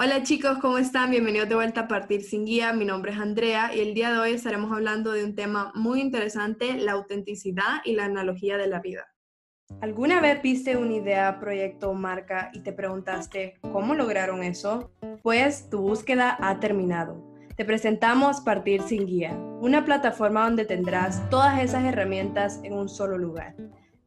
Hola chicos, ¿cómo están? Bienvenidos de vuelta a Partir sin Guía. Mi nombre es Andrea y el día de hoy estaremos hablando de un tema muy interesante, la autenticidad y la analogía de la vida. ¿Alguna vez viste una idea, proyecto o marca y te preguntaste cómo lograron eso? Pues tu búsqueda ha terminado. Te presentamos Partir sin Guía, una plataforma donde tendrás todas esas herramientas en un solo lugar.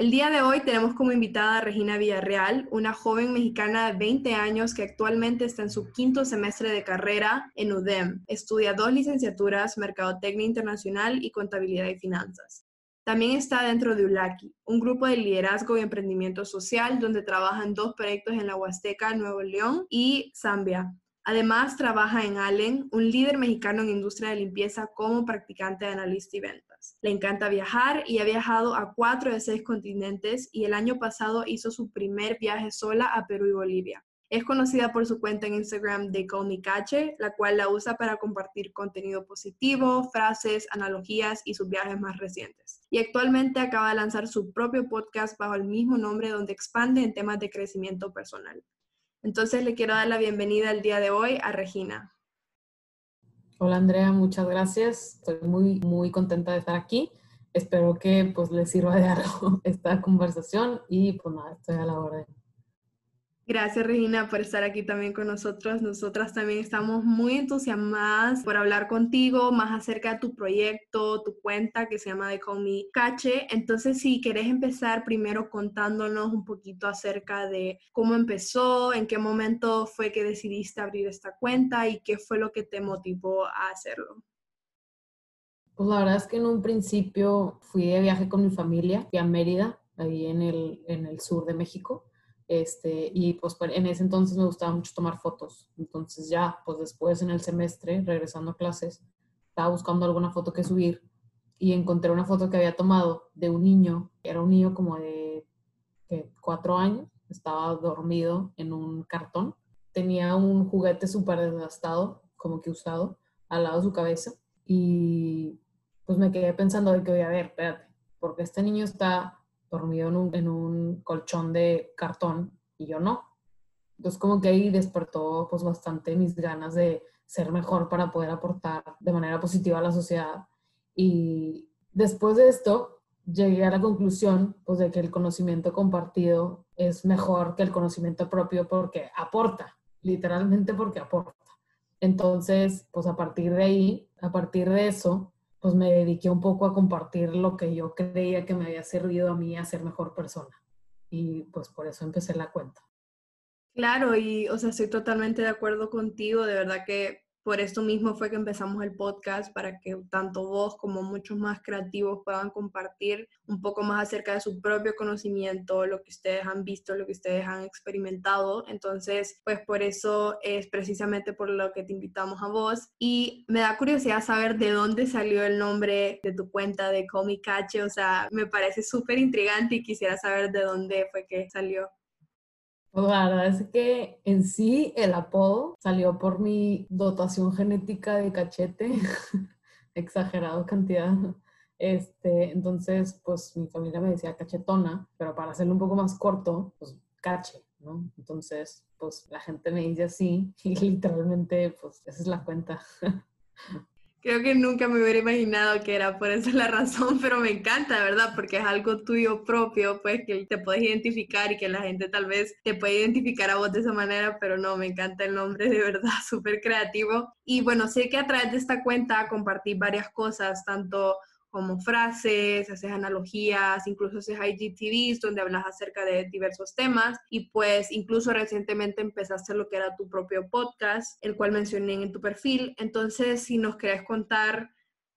El día de hoy tenemos como invitada a Regina Villarreal, una joven mexicana de 20 años que actualmente está en su quinto semestre de carrera en UDEM. Estudia dos licenciaturas, Mercadotecnia Internacional y Contabilidad y Finanzas. También está dentro de ULACI, un grupo de liderazgo y emprendimiento social donde trabajan dos proyectos en la Huasteca, Nuevo León y Zambia. Además, trabaja en Allen, un líder mexicano en industria de limpieza como practicante de analista y Le encanta viajar y ha viajado a cuatro de seis continentes y el año pasado hizo su primer viaje sola a Perú y Bolivia. Es conocida por su cuenta en Instagram de Cache, la cual la usa para compartir contenido positivo, frases, analogías y sus viajes más recientes. Y actualmente acaba de lanzar su propio podcast bajo el mismo nombre donde expande en temas de crecimiento personal. Entonces le quiero dar la bienvenida el día de hoy a Regina. Hola Andrea, muchas gracias. Estoy muy, muy contenta de estar aquí. Espero que pues les sirva de algo esta conversación y pues nada, estoy a la orden. Gracias Regina por estar aquí también con nosotros. Nosotras también estamos muy entusiasmadas por hablar contigo más acerca de tu proyecto, tu cuenta que se llama The Call Me Cache. Entonces, si querés empezar primero contándonos un poquito acerca de cómo empezó, en qué momento fue que decidiste abrir esta cuenta y qué fue lo que te motivó a hacerlo. Pues la verdad es que en un principio fui de viaje con mi familia, fui a Mérida, ahí en el, en el sur de México este, y pues en ese entonces me gustaba mucho tomar fotos. Entonces ya, pues después en el semestre, regresando a clases, estaba buscando alguna foto que subir y encontré una foto que había tomado de un niño, era un niño como de cuatro años, estaba dormido en un cartón, tenía un juguete súper desgastado, como que usado, al lado de su cabeza y pues me quedé pensando de que voy a ver, espérate, porque este niño está dormido en un, en un colchón de cartón y yo no. Entonces como que ahí despertó pues bastante mis ganas de ser mejor para poder aportar de manera positiva a la sociedad. Y después de esto llegué a la conclusión pues de que el conocimiento compartido es mejor que el conocimiento propio porque aporta, literalmente porque aporta. Entonces, pues a partir de ahí, a partir de eso, pues me dediqué un poco a compartir lo que yo creía que me había servido a mí a ser mejor persona. Y pues por eso empecé la cuenta. Claro, y o sea, estoy totalmente de acuerdo contigo, de verdad que por esto mismo fue que empezamos el podcast, para que tanto vos como muchos más creativos puedan compartir un poco más acerca de su propio conocimiento, lo que ustedes han visto, lo que ustedes han experimentado. Entonces, pues por eso es precisamente por lo que te invitamos a vos. Y me da curiosidad saber de dónde salió el nombre de tu cuenta de Comicache. O sea, me parece súper intrigante y quisiera saber de dónde fue que salió. Pues, la verdad es que en sí el apodo salió por mi dotación genética de cachete, exagerado cantidad. Este, entonces, pues mi familia me decía cachetona, pero para hacerlo un poco más corto, pues cache, ¿no? Entonces, pues la gente me dice así y literalmente, pues esa es la cuenta. Creo que nunca me hubiera imaginado que era por eso la razón, pero me encanta, ¿verdad? Porque es algo tuyo propio, pues que te puedes identificar y que la gente tal vez te puede identificar a vos de esa manera, pero no, me encanta el nombre, de verdad, súper creativo. Y bueno, sé que a través de esta cuenta compartí varias cosas, tanto como frases, haces analogías, incluso haces IGTVs donde hablas acerca de diversos temas y pues incluso recientemente empezaste lo que era tu propio podcast, el cual mencioné en tu perfil. Entonces, si nos querés contar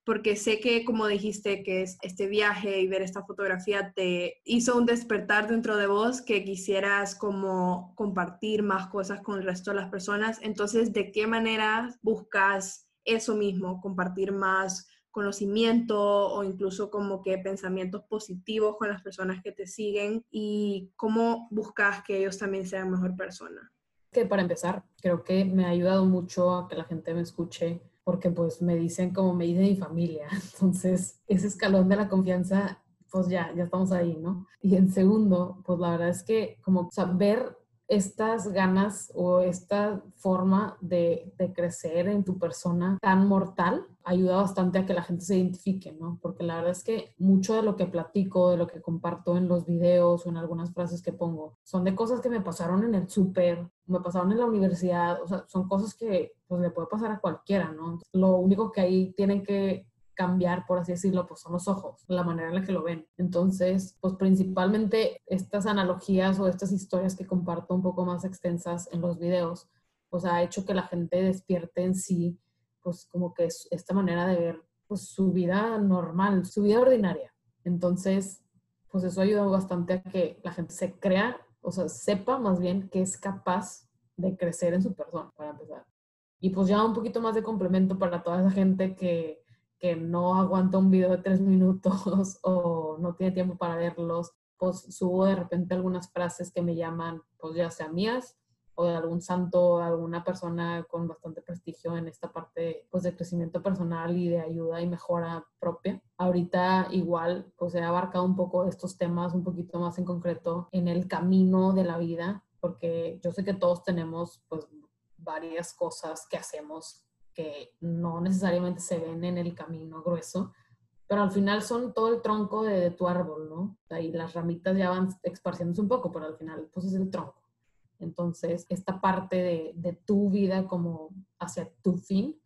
porque sé que, como dijiste, que este viaje y ver esta fotografía te hizo un despertar dentro de vos que quisieras como compartir más cosas con el resto de las personas. Entonces, ¿de qué manera buscas eso mismo, compartir más conocimiento o incluso como que pensamientos positivos con las personas que te siguen y cómo buscas que ellos también sean mejor persona? Que para empezar, creo que me ha ayudado mucho a que la gente me escuche porque pues me dicen como me dice mi familia. Entonces, ese escalón de la confianza, pues ya, ya estamos ahí, ¿no? Y en segundo, pues la verdad es que como saber estas ganas o esta forma de, crecer en tu persona tan mortal ayuda bastante a que la gente se identifique, ¿no? Porque la verdad es que mucho de lo que platico, de lo que comparto en los videos o en algunas frases que pongo, son de cosas que me pasaron en el súper, me pasaron en la universidad, o sea, son cosas que pues le puede pasar a cualquiera, ¿no? lo único que ahí tienen que cambiar, por así decirlo, pues son los ojos, la manera en la que lo ven. Entonces, pues principalmente estas analogías o estas historias que comparto un poco más extensas en los videos, pues ha hecho que la gente despierte en sí, pues como que es esta manera de ver pues su vida normal, su vida ordinaria. Entonces, pues eso ha ayudado bastante a que la gente se crea, o sea, sepa más bien que es capaz de crecer en su persona, para empezar. Y pues ya un poquito más de complemento para toda esa gente que que no aguanta un video de tres minutos o no tiene tiempo para verlos, pues subo de repente algunas frases que me llaman, pues ya sea mías o de algún santo, alguna persona con bastante prestigio en esta parte pues de crecimiento personal y de ayuda y mejora propia. Ahorita igual pues he abarcado un poco estos temas un poquito más en concreto en el camino de la vida, porque yo sé que todos tenemos pues varias cosas que hacemos que no necesariamente se ven en el camino grueso, pero al final son todo el tronco de, tu árbol, ¿no? Y las ramitas ya van esparciéndose un poco, pero al final pues es el tronco. Entonces, esta parte de, de tu vida como hacia tu fin,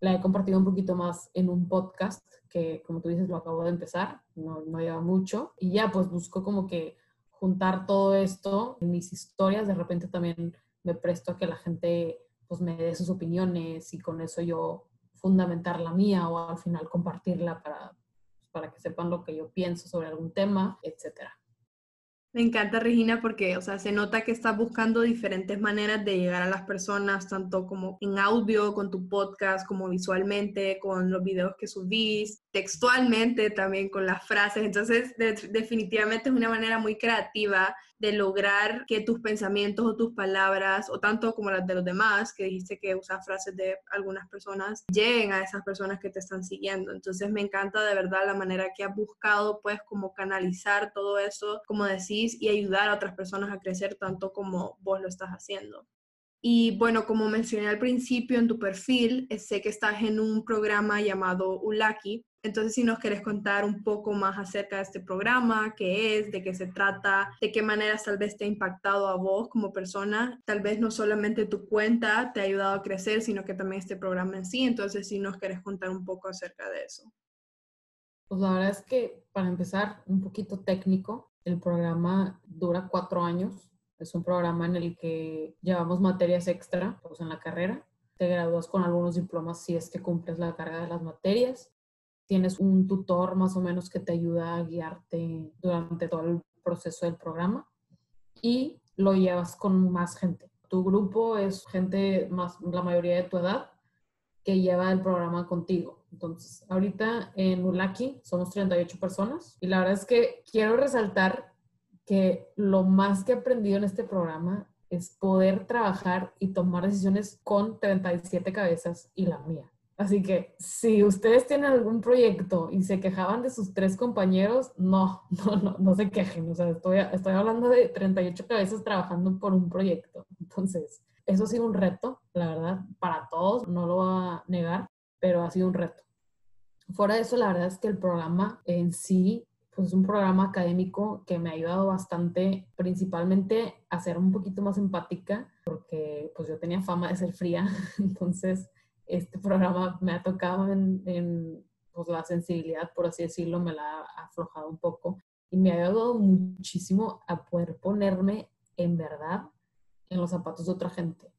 la he compartido un poquito más en un podcast que, como tú dices, lo acabo de empezar, no, no lleva mucho, y ya pues busco como que juntar todo esto en mis historias, de repente también me presto a que la gente pues me dé sus opiniones y con eso yo fundamentar la mía o al final compartirla para, para que sepan lo que yo pienso sobre algún tema, etcétera. Me encanta, Regina, porque, o sea, se nota que estás buscando diferentes maneras de llegar a las personas, tanto como en audio, con tu podcast, como visualmente, con los videos que subís, textualmente también con las frases. Entonces, definitivamente es una manera muy creativa de lograr que tus pensamientos o tus palabras, o tanto como las de los demás, que dijiste que usas frases de algunas personas, lleguen a esas personas que te están siguiendo. Entonces me encanta de verdad la manera que has buscado, pues, como canalizar todo eso, como decís, y ayudar a otras personas a crecer tanto como vos lo estás haciendo. Y bueno, como mencioné al principio en tu perfil, eh, sé que estás en un programa llamado Ulaki, entonces, si nos quieres contar un poco más acerca de este programa, qué es, de qué se trata, de qué maneras tal vez te ha impactado a vos como persona, tal vez no solamente tu cuenta te ha ayudado a crecer, sino que también este programa en sí. Entonces, si nos quieres contar un poco acerca de eso. Pues la verdad es que, para empezar, un poquito técnico, el programa dura cuatro años. Es un programa en el que llevamos materias extra, pues en la carrera. Te gradúas con algunos diplomas si es que cumples la carga de las materias tienes un tutor más o menos que te ayuda a guiarte durante todo el proceso del programa y lo llevas con más gente. Tu grupo es gente más, la mayoría de tu edad, que lleva el programa contigo. Entonces, ahorita en Ulaki somos 38 personas y la verdad es que quiero resaltar que lo más que he aprendido en este programa es poder trabajar y tomar decisiones con 37 cabezas y la mía. Así que si ustedes tienen algún proyecto y se quejaban de sus tres compañeros, no, no, no, no se quejen. O sea, estoy, estoy hablando de 38 cabezas trabajando por un proyecto. Entonces, eso ha sido un reto, la verdad, para todos, no lo voy a negar, pero ha sido un reto. Fuera de eso, la verdad es que el programa en sí, pues es un programa académico que me ha ayudado bastante, principalmente a ser un poquito más empática, porque pues yo tenía fama de ser fría, entonces este programa me ha tocado en, pues, la sensibilidad, por así decirlo, me la ha aflojado un poco y me ha ayudado muchísimo a poder ponerme en verdad en los zapatos de otra gente.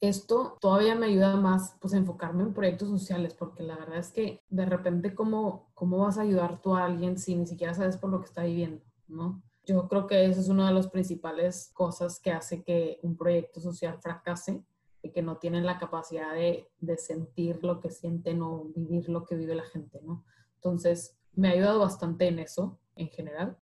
esto todavía me ayuda más pues a enfocarme en proyectos sociales, porque la verdad es que de repente cómo, cómo vas a ayudar tú a alguien si ni siquiera sabes por lo que está viviendo, ¿no? Yo creo que eso es una de las principales cosas que hace que un proyecto social fracase que no tienen la capacidad de, de sentir lo que sienten o vivir lo que vive la gente, ¿no? Entonces, me ha ayudado bastante en eso, en general.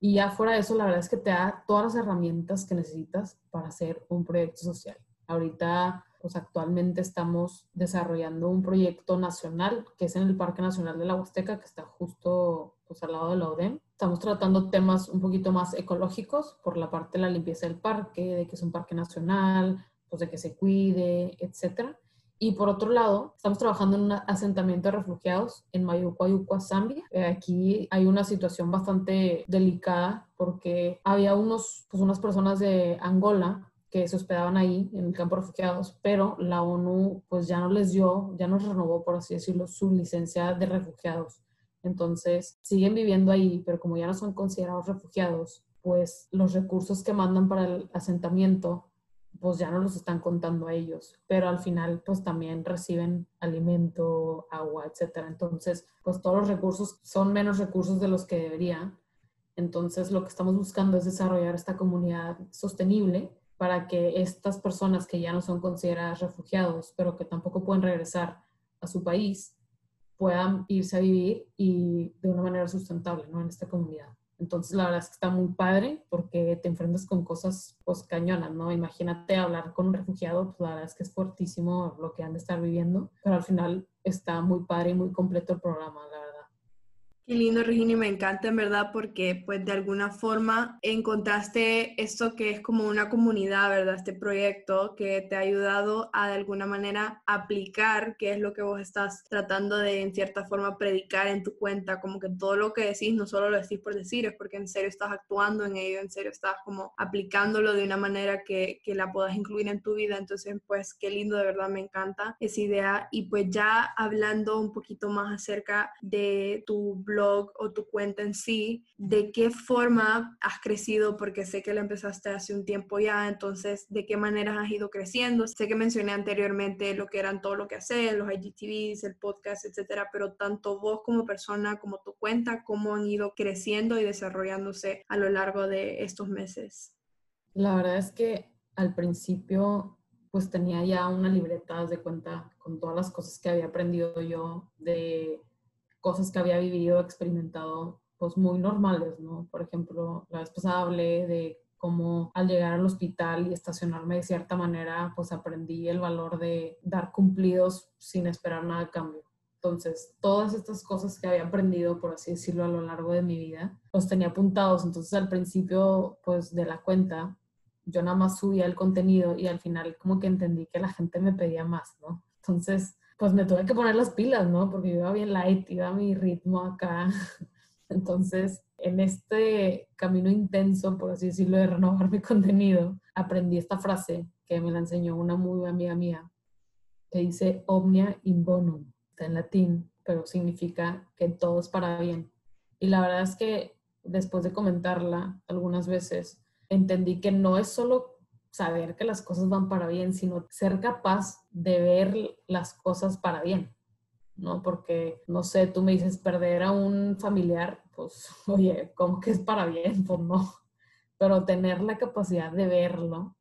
Y ya fuera de eso, la verdad es que te da todas las herramientas que necesitas para hacer un proyecto social. Ahorita, pues actualmente estamos desarrollando un proyecto nacional que es en el Parque Nacional de la Huasteca, que está justo pues, al lado de la ODEM. Estamos tratando temas un poquito más ecológicos por la parte de la limpieza del parque, de que es un parque nacional, pues de que se cuide, etcétera. Y por otro lado, estamos trabajando en un asentamiento de refugiados en Mayucuayucua, Zambia. Eh, aquí hay una situación bastante delicada porque había unos, pues unas personas de Angola que se hospedaban ahí en el campo de refugiados, pero la ONU pues ya no les dio, ya no renovó, por así decirlo, su licencia de refugiados. Entonces siguen viviendo ahí, pero como ya no son considerados refugiados, pues los recursos que mandan para el asentamiento pues ya no los están contando a ellos, pero al final pues también reciben alimento, agua, etcétera. Entonces, pues todos los recursos son menos recursos de los que deberían. Entonces, lo que estamos buscando es desarrollar esta comunidad sostenible para que estas personas que ya no son consideradas refugiados, pero que tampoco pueden regresar a su país, puedan irse a vivir y de una manera sustentable, ¿no? En esta comunidad. Entonces, la verdad es que está muy padre porque te enfrentas con cosas, pues, cañonas, ¿no? Imagínate hablar con un refugiado, pues, la verdad es que es fuertísimo lo que han de estar viviendo, pero al final está muy padre y muy completo el programa, la. Qué lindo, Regina, y me encanta en verdad porque pues de alguna forma encontraste esto que es como una comunidad, ¿verdad? Este proyecto que te ha ayudado a de alguna manera aplicar qué es lo que vos estás tratando de en cierta forma predicar en tu cuenta, como que todo lo que decís no solo lo decís por decir, es porque en serio estás actuando en ello, en serio estás como aplicándolo de una manera que, que la puedas incluir en tu vida. Entonces, pues qué lindo, de verdad me encanta esa idea. Y pues ya hablando un poquito más acerca de tu blog, o tu cuenta en sí, de qué forma has crecido, porque sé que lo empezaste hace un tiempo ya, entonces, de qué maneras has ido creciendo. Sé que mencioné anteriormente lo que eran todo lo que haces, los IGTVs, el podcast, etcétera, pero tanto vos como persona, como tu cuenta, cómo han ido creciendo y desarrollándose a lo largo de estos meses. La verdad es que al principio pues tenía ya una libreta de cuenta con todas las cosas que había aprendido yo de cosas que había vivido, experimentado, pues muy normales, ¿no? Por ejemplo, la vez pasada hablé de cómo al llegar al hospital y estacionarme de cierta manera, pues aprendí el valor de dar cumplidos sin esperar nada a cambio. Entonces, todas estas cosas que había aprendido, por así decirlo, a lo largo de mi vida, los tenía apuntados. Entonces, al principio, pues, de la cuenta, yo nada más subía el contenido y al final como que entendí que la gente me pedía más, ¿no? Entonces, pues me tuve que poner las pilas, ¿no? Porque yo iba bien light, iba a mi ritmo acá. Entonces, en este camino intenso, por así decirlo, de renovar mi contenido, aprendí esta frase que me la enseñó una muy buena amiga mía, que dice omnia in bonum. Está en latín, pero significa que todo es para bien. Y la verdad es que después de comentarla algunas veces, entendí que no es solo saber que las cosas van para bien, sino ser capaz de ver las cosas para bien, ¿no? Porque, no sé, tú me dices perder a un familiar, pues, oye, ¿cómo que es para bien? Pues no. Pero tener la capacidad de verlo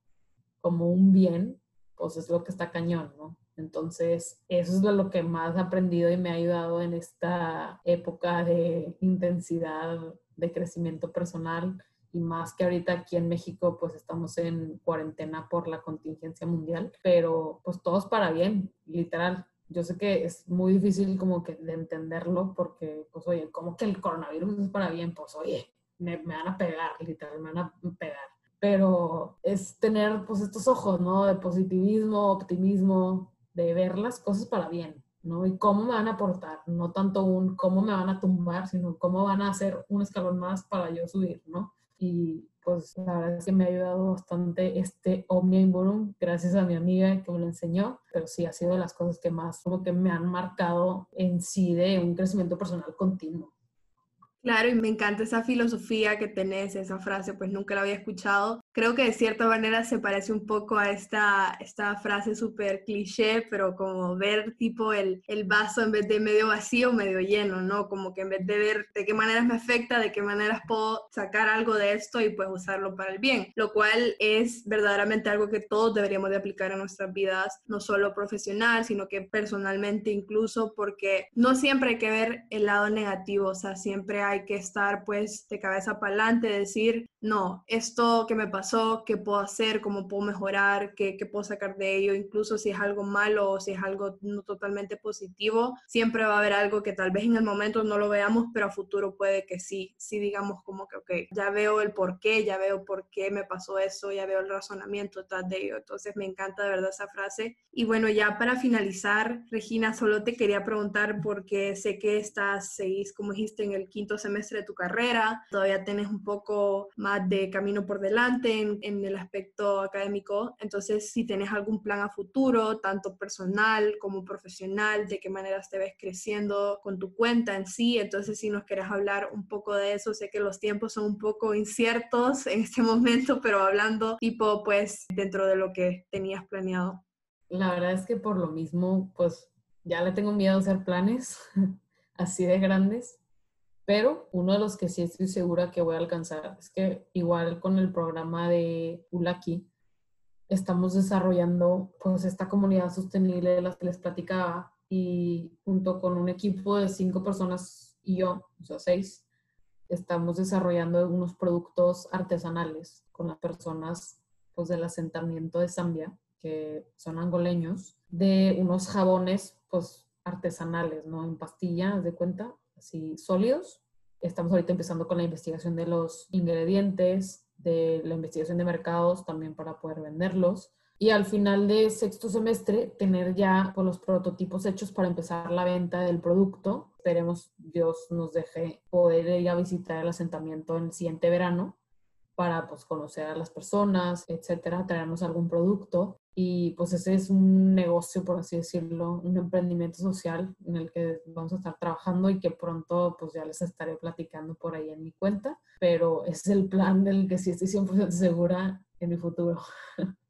como un bien, pues es lo que está cañón, ¿no? Entonces, eso es lo que más he aprendido y me ha ayudado en esta época de intensidad de crecimiento personal y más que ahorita aquí en México pues estamos en cuarentena por la contingencia mundial, pero pues todos para bien, literal. Yo sé que es muy difícil como que de entenderlo porque pues oye, como que el coronavirus es para bien? Pues oye, me, me van a pegar, literal, me van a pegar. Pero es tener pues estos ojos, ¿no? De positivismo, optimismo, de ver las cosas para bien, ¿no? Y cómo me van a aportar, no tanto un cómo me van a tumbar, sino cómo van a hacer un escalón más para yo subir, ¿no? Y pues la verdad es que me ha ayudado bastante este Omnia Invorum, gracias a mi amiga que me lo enseñó, pero sí ha sido de las cosas que más como que me han marcado en sí de un crecimiento personal continuo. Claro, y me encanta esa filosofía que tenés, esa frase, pues nunca la había escuchado. Creo que de cierta manera se parece un poco a esta, esta frase súper cliché, pero como ver tipo el, el vaso en vez de medio vacío, medio lleno, ¿no? Como que en vez de ver de qué maneras me afecta, de qué maneras puedo sacar algo de esto y pues usarlo para el bien, lo cual es verdaderamente algo que todos deberíamos de aplicar en nuestras vidas, no solo profesional, sino que personalmente incluso, porque no siempre hay que ver el lado negativo, o sea, siempre hay que estar pues de cabeza para adelante, decir, no, esto que me pasó, qué puedo hacer, cómo puedo mejorar, qué, qué puedo sacar de ello, incluso si es algo malo o si es algo no totalmente positivo, siempre va a haber algo que tal vez en el momento no lo veamos, pero a futuro puede que sí, sí digamos como que, ok, ya veo el por qué, ya veo por qué me pasó eso, ya veo el razonamiento detrás de ello. Entonces me encanta de verdad esa frase. Y bueno, ya para finalizar, Regina, solo te quería preguntar porque sé que estás, seguís, como dijiste, en el quinto semestre de tu carrera, todavía tienes un poco más de camino por delante en, el aspecto académico. Entonces, si tienes algún plan a futuro, tanto personal como profesional, de qué maneras te ves creciendo con tu cuenta en sí. Entonces, si nos quieres hablar un poco de eso, sé que los tiempos son un poco inciertos en este momento, pero hablando tipo, pues, dentro de lo que tenías planeado. La verdad es que por lo mismo, pues, ya le tengo miedo a hacer planes así de grandes, pero uno de los que sí estoy segura que voy a alcanzar es que igual con el programa de Ulaki, estamos desarrollando pues esta comunidad sostenible de las que les platicaba y junto con un equipo de cinco personas y yo, o sea, seis, estamos desarrollando unos productos artesanales con las personas pues del asentamiento de Zambia, que son angoleños, de unos jabones pues artesanales, ¿no? En pastillas de cuenta, así sólidos. Estamos ahorita empezando con la investigación de los ingredientes, de la investigación de mercados también para poder venderlos. Y al final de sexto semestre, tener ya pues, los prototipos hechos para empezar la venta del producto. Esperemos Dios nos deje poder ir a visitar el asentamiento en el siguiente verano para pues, conocer a las personas, etcétera, traernos algún producto. Y pues ese es un negocio, por así decirlo, un emprendimiento social en el que vamos a estar trabajando y que pronto pues ya les estaré platicando por ahí en mi cuenta. Pero es el plan del que sí estoy 100% segura en mi futuro.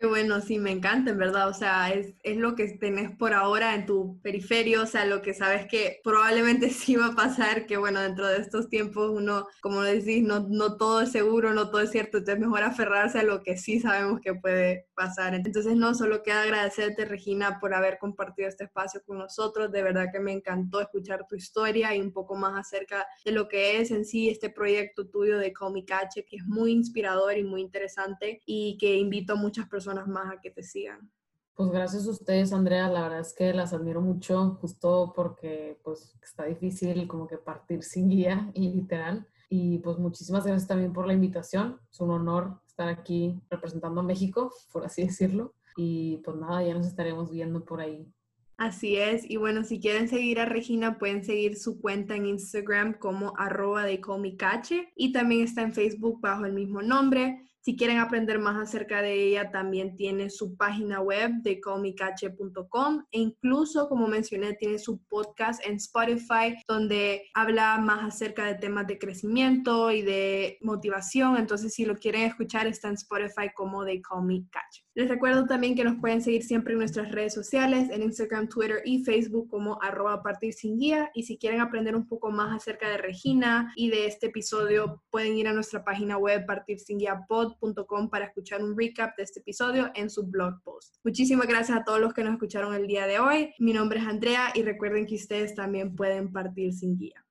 Qué bueno, sí, me encanta, en verdad. O sea, es, es, lo que tenés por ahora en tu periferio, o sea, lo que sabes que probablemente sí va a pasar, que bueno, dentro de estos tiempos uno, como decís, no, no todo es seguro, no todo es cierto, entonces mejor aferrarse a lo que sí sabemos que puede pasar. Entonces, no, solo queda agradecerte, Regina, por haber compartido este espacio con nosotros. De verdad que me encantó escuchar tu historia y un poco más acerca de lo que es en sí este proyecto tuyo de Comicache, que es muy inspirador y muy interesante y que invito a muchas personas más a que te sigan. Pues gracias a ustedes, Andrea. La verdad es que las admiro mucho, justo porque pues está difícil como que partir sin guía y literal. Y pues muchísimas gracias también por la invitación. Es un honor estar aquí representando a México, por así decirlo. Y pues nada, ya nos estaremos viendo por ahí. Así es. Y bueno, si quieren seguir a Regina, pueden seguir su cuenta en Instagram como arroba de comicache y también está en Facebook bajo el mismo nombre. Si quieren aprender más acerca de ella, también tiene su página web de e incluso, como mencioné, tiene su podcast en Spotify donde habla más acerca de temas de crecimiento y de motivación. Entonces, si lo quieren escuchar, está en Spotify como de Comicache. Les recuerdo también que nos pueden seguir siempre en nuestras redes sociales, en Instagram, Twitter y Facebook como arroba partir sin guía. Y si quieren aprender un poco más acerca de Regina y de este episodio, pueden ir a nuestra página web para escuchar un recap de este episodio en su blog post. Muchísimas gracias a todos los que nos escucharon el día de hoy. Mi nombre es Andrea y recuerden que ustedes también pueden partir sin guía.